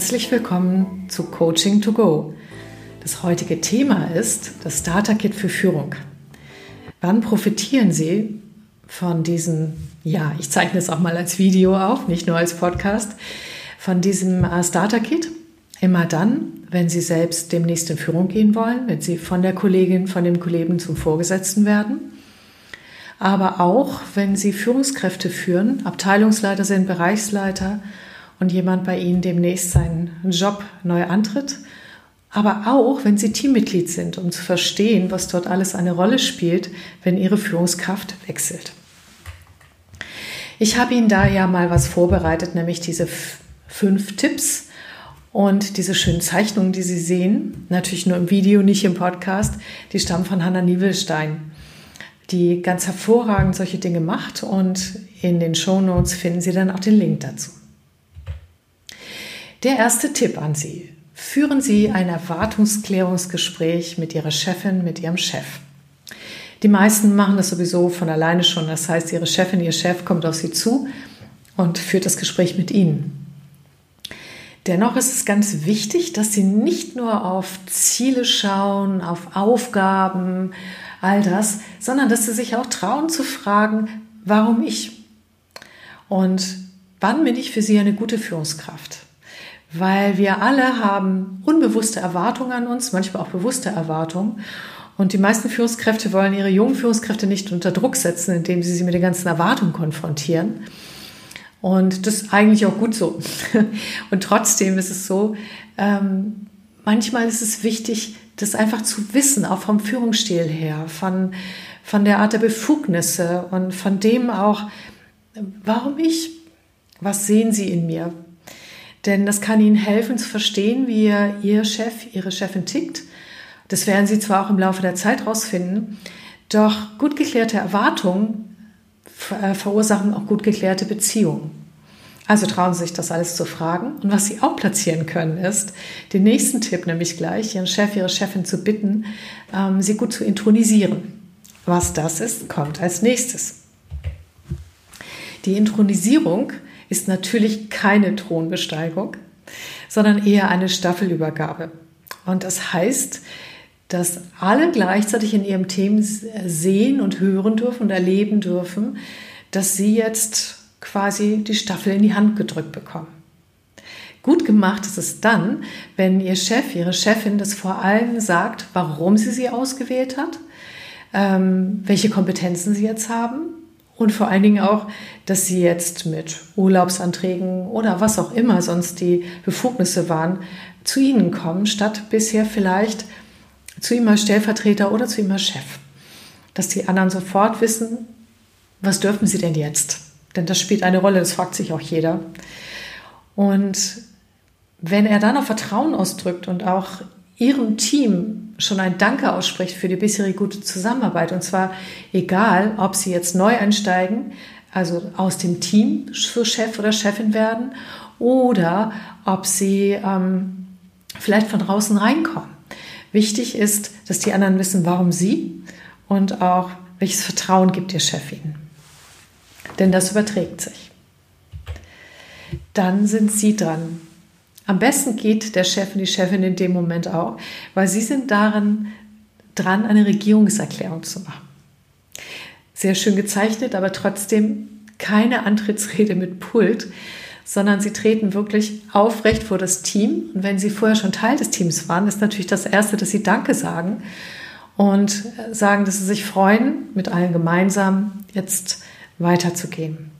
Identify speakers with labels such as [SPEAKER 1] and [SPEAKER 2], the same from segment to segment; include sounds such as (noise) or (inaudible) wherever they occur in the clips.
[SPEAKER 1] herzlich willkommen zu Coaching to Go. Das heutige Thema ist das Starter Kit für Führung. Wann profitieren Sie von diesem, ja, ich zeichne es auch mal als Video auf, nicht nur als Podcast, von diesem äh, Starter Kit? Immer dann, wenn Sie selbst demnächst in Führung gehen wollen, wenn Sie von der Kollegin, von dem Kollegen zum Vorgesetzten werden. Aber auch, wenn Sie Führungskräfte führen, Abteilungsleiter sind, Bereichsleiter und jemand bei Ihnen demnächst seinen Job neu antritt. Aber auch, wenn Sie Teammitglied sind, um zu verstehen, was dort alles eine Rolle spielt, wenn Ihre Führungskraft wechselt. Ich habe Ihnen da ja mal was vorbereitet, nämlich diese fünf Tipps und diese schönen Zeichnungen, die Sie sehen, natürlich nur im Video, nicht im Podcast, die stammen von Hanna Nievelstein, die ganz hervorragend solche Dinge macht und in den Show Notes finden Sie dann auch den Link dazu. Der erste Tipp an Sie. Führen Sie ein Erwartungsklärungsgespräch mit Ihrer Chefin, mit Ihrem Chef. Die meisten machen das sowieso von alleine schon. Das heißt, Ihre Chefin, Ihr Chef kommt auf Sie zu und führt das Gespräch mit Ihnen. Dennoch ist es ganz wichtig, dass Sie nicht nur auf Ziele schauen, auf Aufgaben, all das, sondern dass Sie sich auch trauen zu fragen, warum ich? Und wann bin ich für Sie eine gute Führungskraft? Weil wir alle haben unbewusste Erwartungen an uns, manchmal auch bewusste Erwartungen. Und die meisten Führungskräfte wollen ihre jungen Führungskräfte nicht unter Druck setzen, indem sie sie mit den ganzen Erwartungen konfrontieren. Und das ist eigentlich auch gut so. (laughs) Und trotzdem ist es so, ähm, manchmal ist es wichtig, das einfach zu wissen, auch vom Führungsstil her, von, von der Art der Befugnisse und von dem auch, warum ich, was sehen Sie in mir, denn das kann Ihnen helfen zu verstehen, wie Ihr Chef, Ihre Chefin tickt. Das werden Sie zwar auch im Laufe der Zeit rausfinden, doch gut geklärte Erwartungen äh, verursachen auch gut geklärte Beziehungen. Also trauen Sie sich das alles zu fragen. Und was Sie auch platzieren können, ist den nächsten Tipp, nämlich gleich Ihren Chef, Ihre Chefin zu bitten, ähm, Sie gut zu intronisieren. Was das ist, kommt als nächstes. Die Intronisierung ist natürlich keine Thronbesteigung, sondern eher eine Staffelübergabe. Und das heißt, dass alle gleichzeitig in ihrem Team sehen und hören dürfen und erleben dürfen, dass sie jetzt quasi die Staffel in die Hand gedrückt bekommen. Gut gemacht ist es dann, wenn Ihr Chef, Ihre Chefin das vor allem sagt, warum sie sie ausgewählt hat, ähm, welche Kompetenzen sie jetzt haben und vor allen Dingen auch, dass sie jetzt mit Urlaubsanträgen oder was auch immer sonst die Befugnisse waren, zu ihnen kommen, statt bisher vielleicht zu ihm als Stellvertreter oder zu ihm als Chef. Dass die anderen sofort wissen, was dürfen sie denn jetzt? Denn das spielt eine Rolle, das fragt sich auch jeder. Und wenn er dann auch Vertrauen ausdrückt und auch ihrem Team schon ein Danke ausspricht für die bisherige gute Zusammenarbeit. Und zwar egal, ob sie jetzt neu einsteigen, also aus dem Team zu Chef oder Chefin werden, oder ob sie ähm, vielleicht von draußen reinkommen. Wichtig ist, dass die anderen wissen, warum sie und auch welches Vertrauen gibt ihr Chef ihnen. Denn das überträgt sich. Dann sind sie dran. Am besten geht der Chef und die Chefin in dem Moment auch, weil sie sind daran dran, eine Regierungserklärung zu machen. Sehr schön gezeichnet, aber trotzdem keine Antrittsrede mit Pult, sondern sie treten wirklich aufrecht vor das Team. Und wenn sie vorher schon Teil des Teams waren, ist natürlich das Erste, dass sie Danke sagen und sagen, dass sie sich freuen, mit allen gemeinsam jetzt weiterzugehen.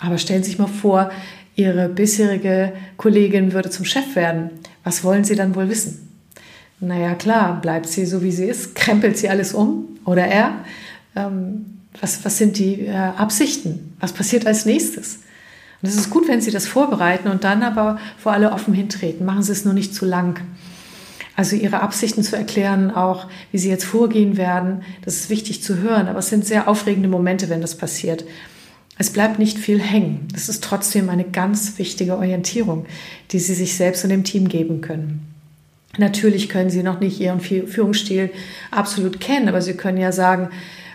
[SPEAKER 1] Aber stellen Sie sich mal vor, Ihre bisherige Kollegin würde zum Chef werden. Was wollen Sie dann wohl wissen? Naja, klar, bleibt sie so, wie sie ist, krempelt sie alles um oder er. Ähm, was, was sind die äh, Absichten? Was passiert als nächstes? Und es ist gut, wenn Sie das vorbereiten und dann aber vor alle offen hintreten. Machen Sie es nur nicht zu lang. Also Ihre Absichten zu erklären, auch wie Sie jetzt vorgehen werden, das ist wichtig zu hören. Aber es sind sehr aufregende Momente, wenn das passiert. Es bleibt nicht viel hängen. Es ist trotzdem eine ganz wichtige Orientierung, die Sie sich selbst und dem Team geben können. Natürlich können Sie noch nicht Ihren Führungsstil absolut kennen, aber Sie können ja sagen,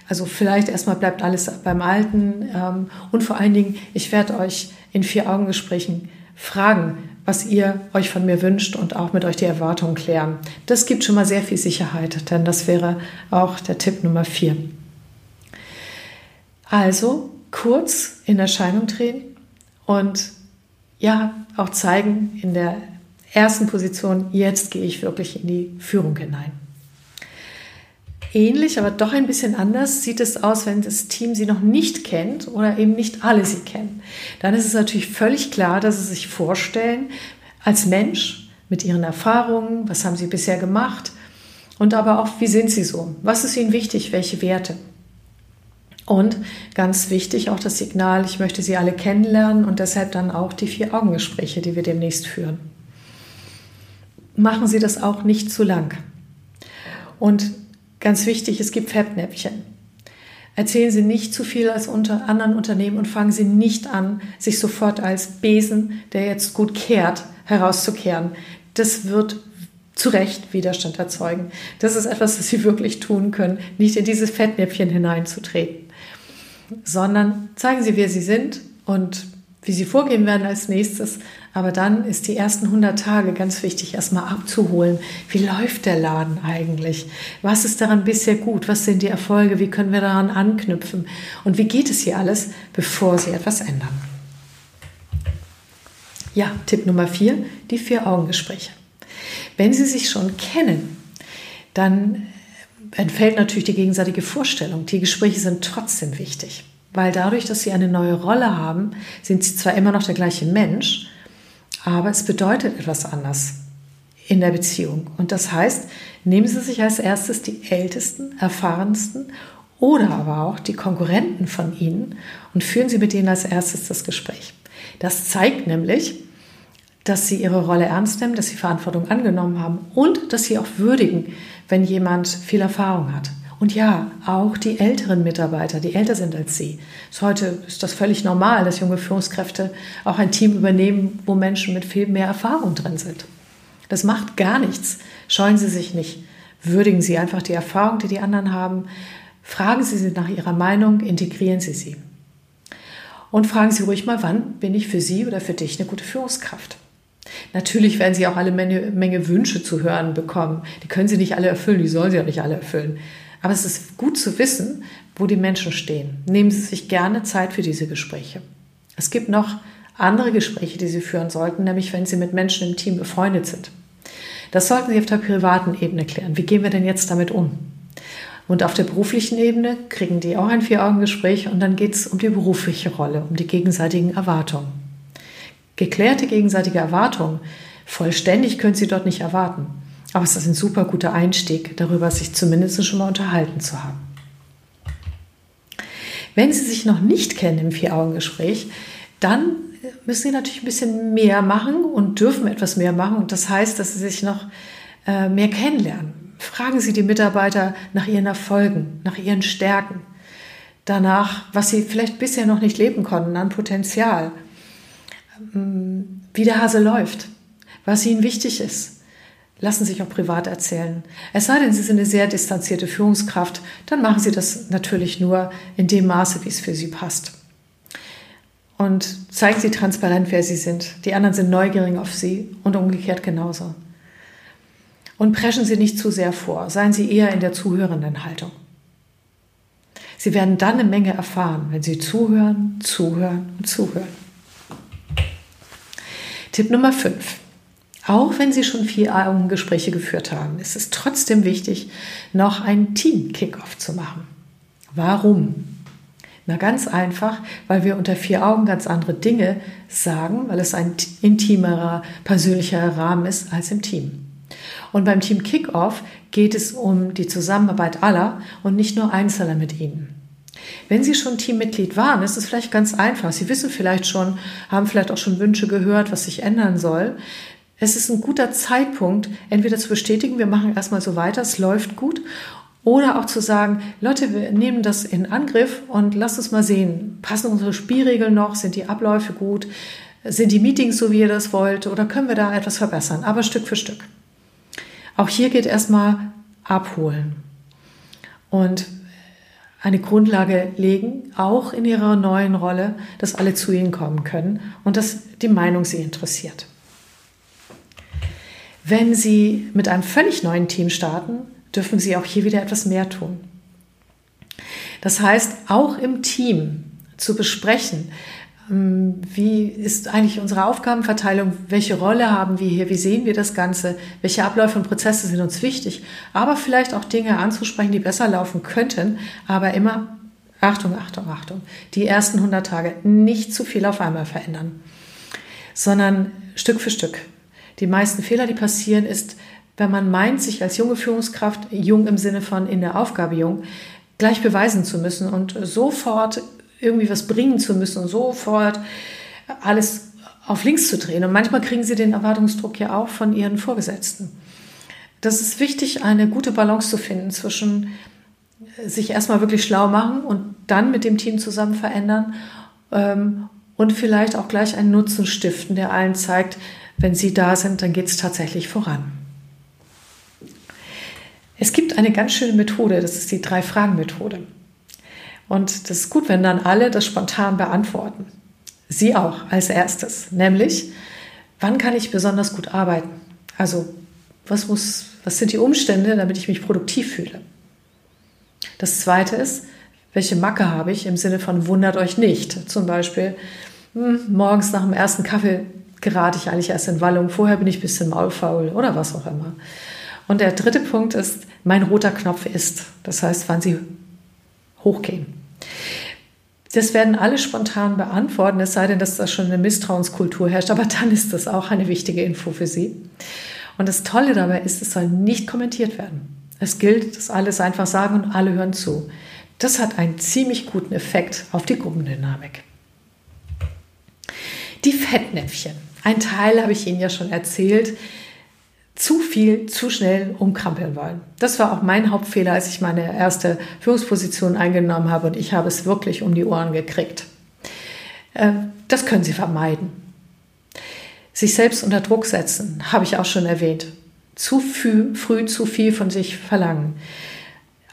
[SPEAKER 1] also vielleicht erstmal bleibt alles beim Alten ähm, und vor allen Dingen, ich werde euch in vier Augengesprächen fragen, was ihr euch von mir wünscht und auch mit euch die Erwartungen klären. Das gibt schon mal sehr viel Sicherheit, denn das wäre auch der Tipp Nummer vier. Also kurz in Erscheinung treten und ja, auch zeigen in der ersten Position, jetzt gehe ich wirklich in die Führung hinein. Ähnlich, aber doch ein bisschen anders sieht es aus, wenn das Team sie noch nicht kennt oder eben nicht alle sie kennen. Dann ist es natürlich völlig klar, dass sie sich vorstellen, als Mensch mit ihren Erfahrungen, was haben sie bisher gemacht und aber auch, wie sind sie so? Was ist ihnen wichtig? Welche Werte? Und ganz wichtig auch das Signal, ich möchte Sie alle kennenlernen und deshalb dann auch die vier Augengespräche, die wir demnächst führen. Machen Sie das auch nicht zu lang. Und ganz wichtig, es gibt Fettnäpfchen. Erzählen Sie nicht zu viel als unter anderen Unternehmen und fangen Sie nicht an, sich sofort als Besen, der jetzt gut kehrt, herauszukehren. Das wird zu Recht Widerstand erzeugen. Das ist etwas, was Sie wirklich tun können, nicht in dieses Fettnäpfchen hineinzutreten sondern zeigen Sie, wer Sie sind und wie Sie vorgehen werden als nächstes. Aber dann ist die ersten 100 Tage ganz wichtig, erstmal abzuholen. Wie läuft der Laden eigentlich? Was ist daran bisher gut? Was sind die Erfolge? Wie können wir daran anknüpfen? Und wie geht es hier alles, bevor Sie etwas ändern? Ja, Tipp Nummer vier, die Vier-Augen-Gespräche. Wenn Sie sich schon kennen, dann entfällt natürlich die gegenseitige Vorstellung. Die Gespräche sind trotzdem wichtig, weil dadurch, dass sie eine neue Rolle haben, sind sie zwar immer noch der gleiche Mensch, aber es bedeutet etwas anders in der Beziehung. Und das heißt, nehmen Sie sich als erstes die ältesten, erfahrensten oder aber auch die Konkurrenten von Ihnen und führen Sie mit denen als erstes das Gespräch. Das zeigt nämlich, dass Sie Ihre Rolle ernst nehmen, dass Sie Verantwortung angenommen haben und dass Sie auch würdigen, wenn jemand viel Erfahrung hat. Und ja, auch die älteren Mitarbeiter, die älter sind als Sie. Heute ist das völlig normal, dass junge Führungskräfte auch ein Team übernehmen, wo Menschen mit viel mehr Erfahrung drin sind. Das macht gar nichts. Scheuen Sie sich nicht. Würdigen Sie einfach die Erfahrung, die die anderen haben. Fragen Sie sie nach ihrer Meinung, integrieren Sie sie. Und fragen Sie ruhig mal, wann bin ich für Sie oder für dich eine gute Führungskraft? Natürlich werden Sie auch alle Menge, Menge Wünsche zu hören bekommen. Die können Sie nicht alle erfüllen, die sollen Sie auch nicht alle erfüllen. Aber es ist gut zu wissen, wo die Menschen stehen. Nehmen Sie sich gerne Zeit für diese Gespräche. Es gibt noch andere Gespräche, die Sie führen sollten, nämlich wenn Sie mit Menschen im Team befreundet sind. Das sollten Sie auf der privaten Ebene klären. Wie gehen wir denn jetzt damit um? Und auf der beruflichen Ebene kriegen die auch ein Vier-Augen-Gespräch und dann geht es um die berufliche Rolle, um die gegenseitigen Erwartungen geklärte gegenseitige Erwartungen. Vollständig können Sie dort nicht erwarten. Aber es ist ein super guter Einstieg, darüber sich zumindest schon mal unterhalten zu haben. Wenn Sie sich noch nicht kennen im Vier-Augen-Gespräch, dann müssen Sie natürlich ein bisschen mehr machen und dürfen etwas mehr machen. Und das heißt, dass Sie sich noch äh, mehr kennenlernen. Fragen Sie die Mitarbeiter nach ihren Erfolgen, nach ihren Stärken, danach, was sie vielleicht bisher noch nicht leben konnten an Potenzial wie der Hase läuft, was ihnen wichtig ist. Lassen sich auch privat erzählen. Es sei denn, Sie sind eine sehr distanzierte Führungskraft, dann machen Sie das natürlich nur in dem Maße, wie es für Sie passt. Und zeigen Sie transparent, wer Sie sind. Die anderen sind neugierig auf Sie und umgekehrt genauso. Und preschen Sie nicht zu sehr vor. Seien Sie eher in der zuhörenden Haltung. Sie werden dann eine Menge erfahren, wenn Sie zuhören, zuhören und zuhören. Tipp Nummer 5. Auch wenn Sie schon vier Augengespräche geführt haben, ist es trotzdem wichtig, noch einen Team-Kickoff zu machen. Warum? Na ganz einfach, weil wir unter vier Augen ganz andere Dinge sagen, weil es ein intimerer, persönlicher Rahmen ist als im Team. Und beim Team Kickoff geht es um die Zusammenarbeit aller und nicht nur Einzelner mit ihnen. Wenn Sie schon Teammitglied waren, ist es vielleicht ganz einfach. Sie wissen vielleicht schon, haben vielleicht auch schon Wünsche gehört, was sich ändern soll. Es ist ein guter Zeitpunkt, entweder zu bestätigen, wir machen erstmal so weiter, es läuft gut, oder auch zu sagen, Leute, wir nehmen das in Angriff und lasst uns mal sehen, passen unsere Spielregeln noch, sind die Abläufe gut, sind die Meetings so, wie ihr das wollt, oder können wir da etwas verbessern, aber Stück für Stück. Auch hier geht erstmal abholen. Und eine Grundlage legen, auch in ihrer neuen Rolle, dass alle zu ihnen kommen können und dass die Meinung sie interessiert. Wenn Sie mit einem völlig neuen Team starten, dürfen Sie auch hier wieder etwas mehr tun. Das heißt, auch im Team zu besprechen, wie ist eigentlich unsere Aufgabenverteilung? Welche Rolle haben wir hier? Wie sehen wir das Ganze? Welche Abläufe und Prozesse sind uns wichtig? Aber vielleicht auch Dinge anzusprechen, die besser laufen könnten, aber immer, Achtung, Achtung, Achtung, die ersten 100 Tage nicht zu viel auf einmal verändern, sondern Stück für Stück. Die meisten Fehler, die passieren, ist, wenn man meint, sich als junge Führungskraft, jung im Sinne von in der Aufgabe jung, gleich beweisen zu müssen und sofort irgendwie was bringen zu müssen und sofort alles auf links zu drehen. Und manchmal kriegen sie den Erwartungsdruck ja auch von ihren Vorgesetzten. Das ist wichtig, eine gute Balance zu finden zwischen sich erstmal wirklich schlau machen und dann mit dem Team zusammen verändern ähm, und vielleicht auch gleich einen Nutzen stiften, der allen zeigt, wenn sie da sind, dann geht es tatsächlich voran. Es gibt eine ganz schöne Methode, das ist die Drei-Fragen-Methode. Und das ist gut, wenn dann alle das spontan beantworten. Sie auch als erstes, nämlich, wann kann ich besonders gut arbeiten? Also, was, muss, was sind die Umstände, damit ich mich produktiv fühle? Das zweite ist, welche Macke habe ich im Sinne von wundert euch nicht? Zum Beispiel, hm, morgens nach dem ersten Kaffee gerate ich eigentlich erst in Wallung, vorher bin ich ein bisschen maulfaul oder was auch immer. Und der dritte Punkt ist, mein roter Knopf ist. Das heißt, wann Sie hochgehen. Das werden alle spontan beantworten, es sei denn, dass da schon eine Misstrauenskultur herrscht, aber dann ist das auch eine wichtige Info für Sie. Und das Tolle dabei ist, es soll nicht kommentiert werden. Es gilt, dass alles einfach sagen und alle hören zu. Das hat einen ziemlich guten Effekt auf die Gruppendynamik. Die Fettnäpfchen. Ein Teil habe ich Ihnen ja schon erzählt zu viel, zu schnell umkrampeln wollen. Das war auch mein Hauptfehler, als ich meine erste Führungsposition eingenommen habe und ich habe es wirklich um die Ohren gekriegt. Äh, das können Sie vermeiden. Sich selbst unter Druck setzen, habe ich auch schon erwähnt. Zu früh, früh zu viel von sich verlangen.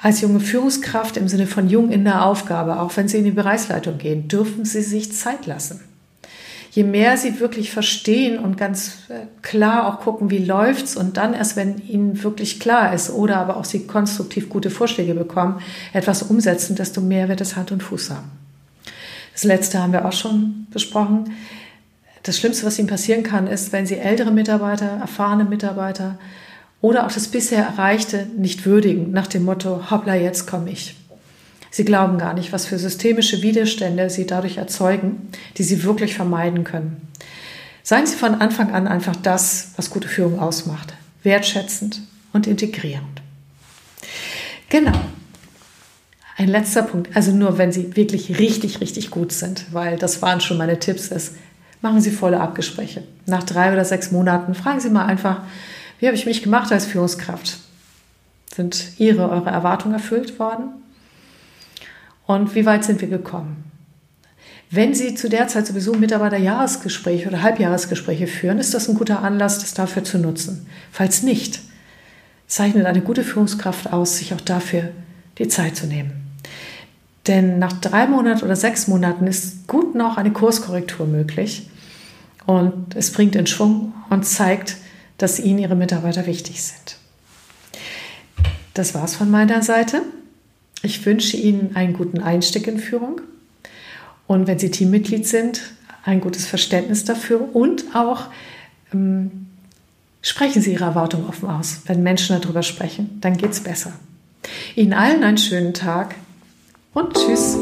[SPEAKER 1] Als junge Führungskraft im Sinne von jung in der Aufgabe, auch wenn Sie in die Bereichsleitung gehen, dürfen Sie sich Zeit lassen je mehr sie wirklich verstehen und ganz äh, klar auch gucken, wie läuft's und dann erst, wenn ihnen wirklich klar ist oder aber auch sie konstruktiv gute Vorschläge bekommen, etwas umsetzen, desto mehr wird es Hand und Fuß haben. Das letzte haben wir auch schon besprochen. Das Schlimmste, was ihnen passieren kann, ist, wenn sie ältere Mitarbeiter, erfahrene Mitarbeiter oder auch das bisher Erreichte nicht würdigen, nach dem Motto, hoppla, jetzt komme ich. Sie glauben gar nicht, was für systemische Widerstände sie dadurch erzeugen, die sie wirklich vermeiden können. Seien Sie von Anfang an einfach das, was gute Führung ausmacht. Wertschätzend und integrierend. Genau. Ein letzter Punkt, also nur wenn Sie wirklich richtig, richtig gut sind, weil das waren schon meine Tipps, ist, machen Sie volle Abgespräche. Nach drei oder sechs Monaten fragen Sie mal einfach, wie habe ich mich gemacht als Führungskraft? Sind Ihre, eure Erwartungen erfüllt worden? Und wie weit sind wir gekommen. Wenn Sie zu der Zeit sowieso Mitarbeiterjahresgespräche oder Halbjahresgespräche führen, ist das ein guter Anlass, das dafür zu nutzen. Falls nicht, zeichnet eine gute Führungskraft aus, sich auch dafür die Zeit zu nehmen. Denn nach drei Monaten oder sechs Monaten ist gut noch eine Kurskorrektur möglich und es bringt in Schwung und zeigt, dass Ihnen Ihre Mitarbeiter wichtig sind. Das war's von meiner Seite. Ich wünsche Ihnen einen guten Einstieg in Führung und wenn Sie Teammitglied sind, ein gutes Verständnis dafür und auch ähm, sprechen Sie Ihre Erwartungen offen aus. Wenn Menschen darüber sprechen, dann geht es besser. Ihnen allen einen schönen Tag und tschüss.